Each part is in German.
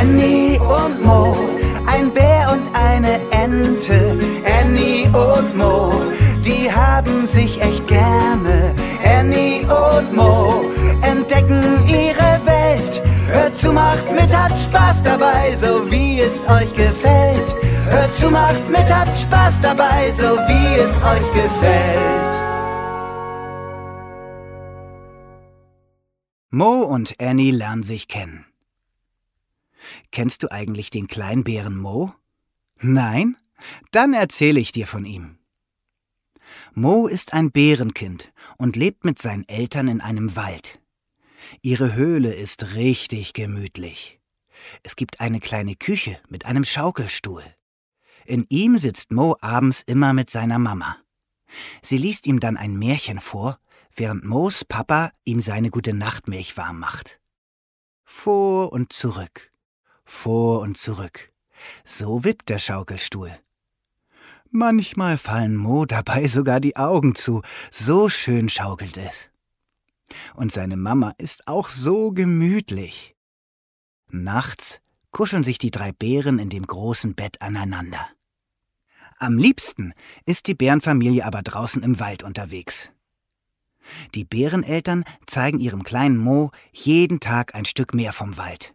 Annie und Mo, ein Bär und eine Ente. Annie und Mo, die haben sich echt gerne. Annie und Mo entdecken ihre Welt. Hört zu, macht mit, habt Spaß dabei, so wie es euch gefällt. Hört zu, macht mit, habt Spaß dabei, so wie es euch gefällt. Mo und Annie lernen sich kennen. Kennst du eigentlich den kleinen Bären Mo? Nein? Dann erzähle ich dir von ihm. Mo ist ein Bärenkind und lebt mit seinen Eltern in einem Wald. Ihre Höhle ist richtig gemütlich. Es gibt eine kleine Küche mit einem Schaukelstuhl. In ihm sitzt Mo abends immer mit seiner Mama. Sie liest ihm dann ein Märchen vor, während Moos Papa ihm seine gute Nachtmilch warm macht. Vor und zurück, vor und zurück. So wippt der Schaukelstuhl. Manchmal fallen Mo dabei sogar die Augen zu, so schön schaukelt es. Und seine Mama ist auch so gemütlich. Nachts kuscheln sich die drei Bären in dem großen Bett aneinander. Am liebsten ist die Bärenfamilie aber draußen im Wald unterwegs. Die Bäreneltern zeigen ihrem kleinen Mo jeden Tag ein Stück mehr vom Wald.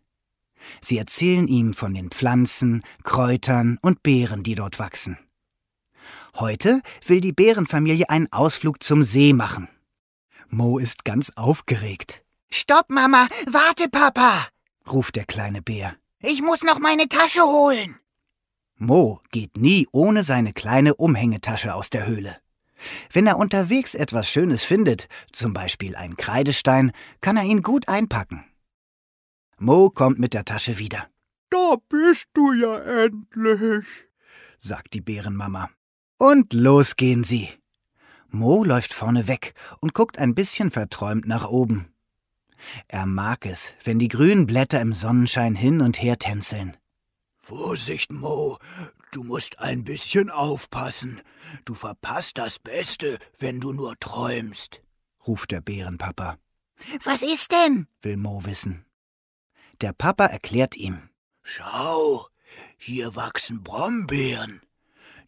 Sie erzählen ihm von den Pflanzen, Kräutern und Beeren, die dort wachsen. Heute will die Bärenfamilie einen Ausflug zum See machen. Mo ist ganz aufgeregt. Stopp, Mama! Warte, Papa! ruft der kleine Bär. Ich muss noch meine Tasche holen. Mo geht nie ohne seine kleine Umhängetasche aus der Höhle. Wenn er unterwegs etwas Schönes findet, zum Beispiel einen Kreidestein, kann er ihn gut einpacken. Mo kommt mit der Tasche wieder. Da bist du ja endlich, sagt die Bärenmama. Und los gehen sie. Mo läuft vorne weg und guckt ein bisschen verträumt nach oben. Er mag es, wenn die grünen Blätter im Sonnenschein hin und her tänzeln. Vorsicht, Mo, du musst ein bisschen aufpassen. Du verpasst das Beste, wenn du nur träumst, ruft der Bärenpapa. Was ist denn? will Mo wissen. Der Papa erklärt ihm. Schau, hier wachsen Brombeeren.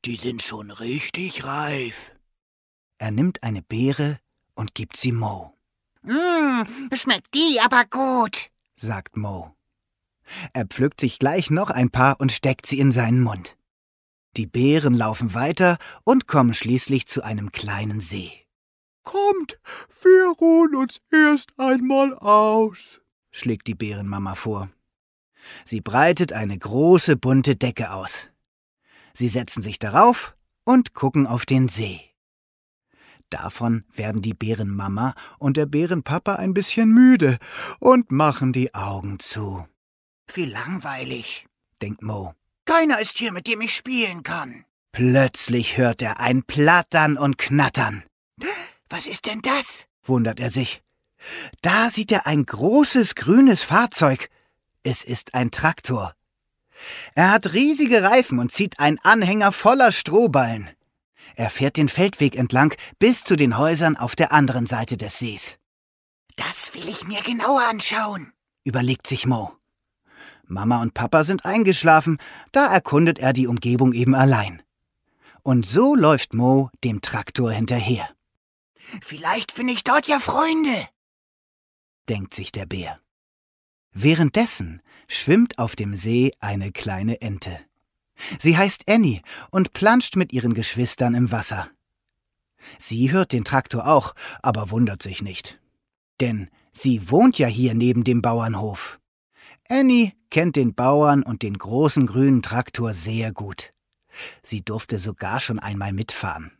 Die sind schon richtig reif. Er nimmt eine Beere und gibt sie Mo. Mmm, schmeckt die aber gut, sagt Mo. Er pflückt sich gleich noch ein paar und steckt sie in seinen Mund. Die Bären laufen weiter und kommen schließlich zu einem kleinen See. Kommt, wir ruhen uns erst einmal aus, schlägt die Bärenmama vor. Sie breitet eine große bunte Decke aus. Sie setzen sich darauf und gucken auf den See. Davon werden die Bärenmama und der Bärenpapa ein bisschen müde und machen die Augen zu. Wie langweilig, denkt Mo. Keiner ist hier, mit dem ich spielen kann. Plötzlich hört er ein Plattern und Knattern. Was ist denn das? wundert er sich. Da sieht er ein großes grünes Fahrzeug. Es ist ein Traktor. Er hat riesige Reifen und zieht einen Anhänger voller Strohballen. Er fährt den Feldweg entlang bis zu den Häusern auf der anderen Seite des Sees. Das will ich mir genauer anschauen, überlegt sich Mo. Mama und Papa sind eingeschlafen, da erkundet er die Umgebung eben allein. Und so läuft Mo dem Traktor hinterher. Vielleicht finde ich dort ja Freunde, denkt sich der Bär. Währenddessen schwimmt auf dem See eine kleine Ente. Sie heißt Annie und planscht mit ihren Geschwistern im Wasser. Sie hört den Traktor auch, aber wundert sich nicht. Denn sie wohnt ja hier neben dem Bauernhof. Annie kennt den Bauern und den großen grünen Traktor sehr gut. Sie durfte sogar schon einmal mitfahren.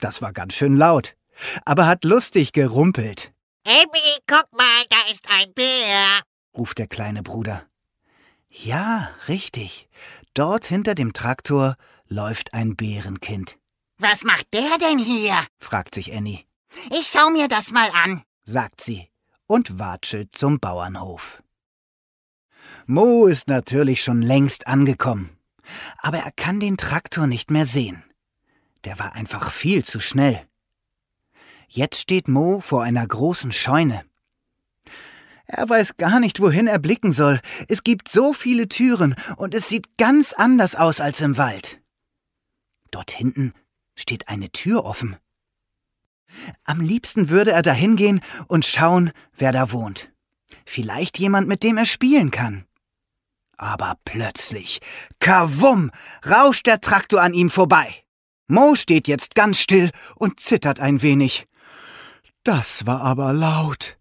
Das war ganz schön laut, aber hat lustig gerumpelt. Abby, guck mal, da ist ein Bär, ruft der kleine Bruder. Ja, richtig. Dort hinter dem Traktor läuft ein Bärenkind. Was macht der denn hier? fragt sich Annie. Ich schau mir das mal an, sagt sie und watschelt zum Bauernhof. Mo ist natürlich schon längst angekommen, aber er kann den Traktor nicht mehr sehen. Der war einfach viel zu schnell. Jetzt steht Mo vor einer großen Scheune. Er weiß gar nicht, wohin er blicken soll. Es gibt so viele Türen und es sieht ganz anders aus als im Wald. Dort hinten steht eine Tür offen. Am liebsten würde er dahin gehen und schauen, wer da wohnt. Vielleicht jemand, mit dem er spielen kann. Aber plötzlich, kawum, rauscht der Traktor an ihm vorbei. Mo steht jetzt ganz still und zittert ein wenig. Das war aber laut.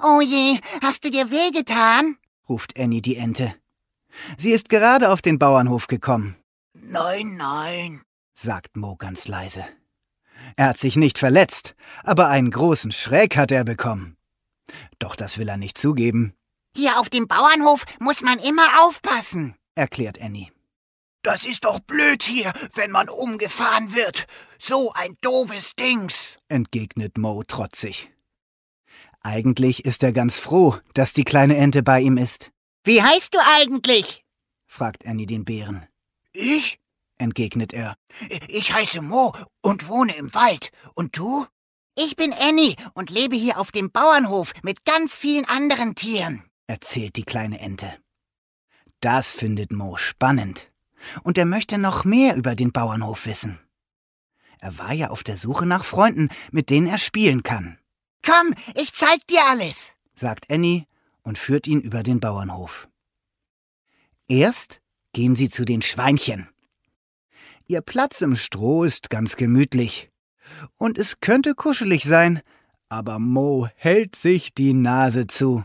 Oh je, hast du dir wehgetan? ruft Annie die Ente. Sie ist gerade auf den Bauernhof gekommen. Nein, nein, sagt Mo ganz leise. Er hat sich nicht verletzt, aber einen großen Schreck hat er bekommen. Doch das will er nicht zugeben. Hier auf dem Bauernhof muss man immer aufpassen, erklärt Annie. Das ist doch blöd hier, wenn man umgefahren wird. So ein doofes Dings, entgegnet Mo trotzig. Eigentlich ist er ganz froh, dass die kleine Ente bei ihm ist. Wie heißt du eigentlich? fragt Annie den Bären. Ich? entgegnet er. Ich heiße Mo und wohne im Wald. Und du? Ich bin Annie und lebe hier auf dem Bauernhof mit ganz vielen anderen Tieren, erzählt die kleine Ente. Das findet Mo spannend. Und er möchte noch mehr über den Bauernhof wissen. Er war ja auf der Suche nach Freunden, mit denen er spielen kann. Komm, ich zeig dir alles, sagt Annie und führt ihn über den Bauernhof. Erst gehen sie zu den Schweinchen. Ihr Platz im Stroh ist ganz gemütlich. Und es könnte kuschelig sein, aber Mo hält sich die Nase zu.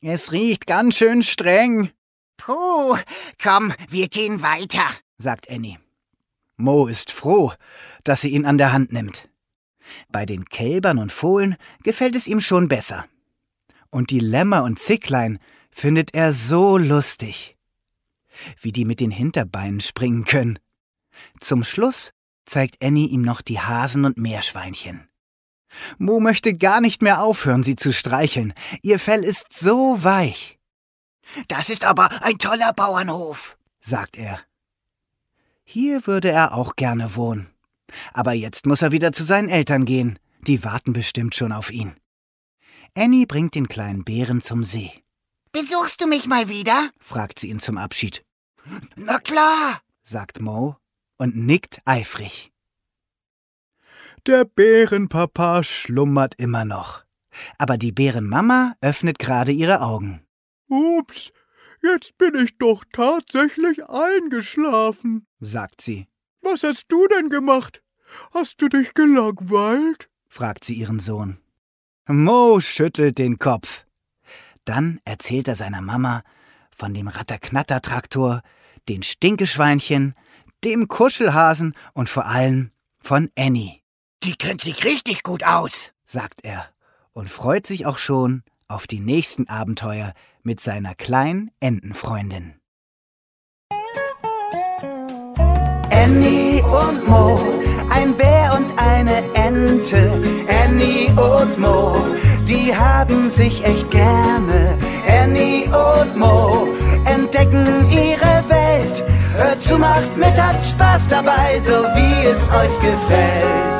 Es riecht ganz schön streng. Puh, komm, wir gehen weiter, sagt Annie. Mo ist froh, dass sie ihn an der Hand nimmt. Bei den Kälbern und Fohlen gefällt es ihm schon besser. Und die Lämmer und Zicklein findet er so lustig. Wie die mit den Hinterbeinen springen können. Zum Schluss zeigt Annie ihm noch die Hasen und Meerschweinchen. Mo möchte gar nicht mehr aufhören, sie zu streicheln. Ihr Fell ist so weich. Das ist aber ein toller Bauernhof, sagt er. Hier würde er auch gerne wohnen. Aber jetzt muss er wieder zu seinen Eltern gehen. Die warten bestimmt schon auf ihn. Annie bringt den kleinen Bären zum See. Besuchst du mich mal wieder? fragt sie ihn zum Abschied. Na klar, sagt Mo und nickt eifrig. Der Bärenpapa schlummert immer noch. Aber die Bärenmama öffnet gerade ihre Augen. Ups, jetzt bin ich doch tatsächlich eingeschlafen, sagt sie. Was hast du denn gemacht? Hast du dich gelangweilt? fragt sie ihren Sohn. Mo schüttelt den Kopf. Dann erzählt er seiner Mama von dem Ratterknatter-Traktor, den Stinkeschweinchen, dem Kuschelhasen und vor allem von Annie. Die kennt sich richtig gut aus, sagt er und freut sich auch schon auf die nächsten Abenteuer mit seiner kleinen Entenfreundin. Annie und Mo, ein Bär und eine Ente. Annie und Mo, die haben sich echt gerne. Annie und Mo entdecken ihre Welt. Hört zu, macht mit, habt Spaß dabei, so wie es euch gefällt.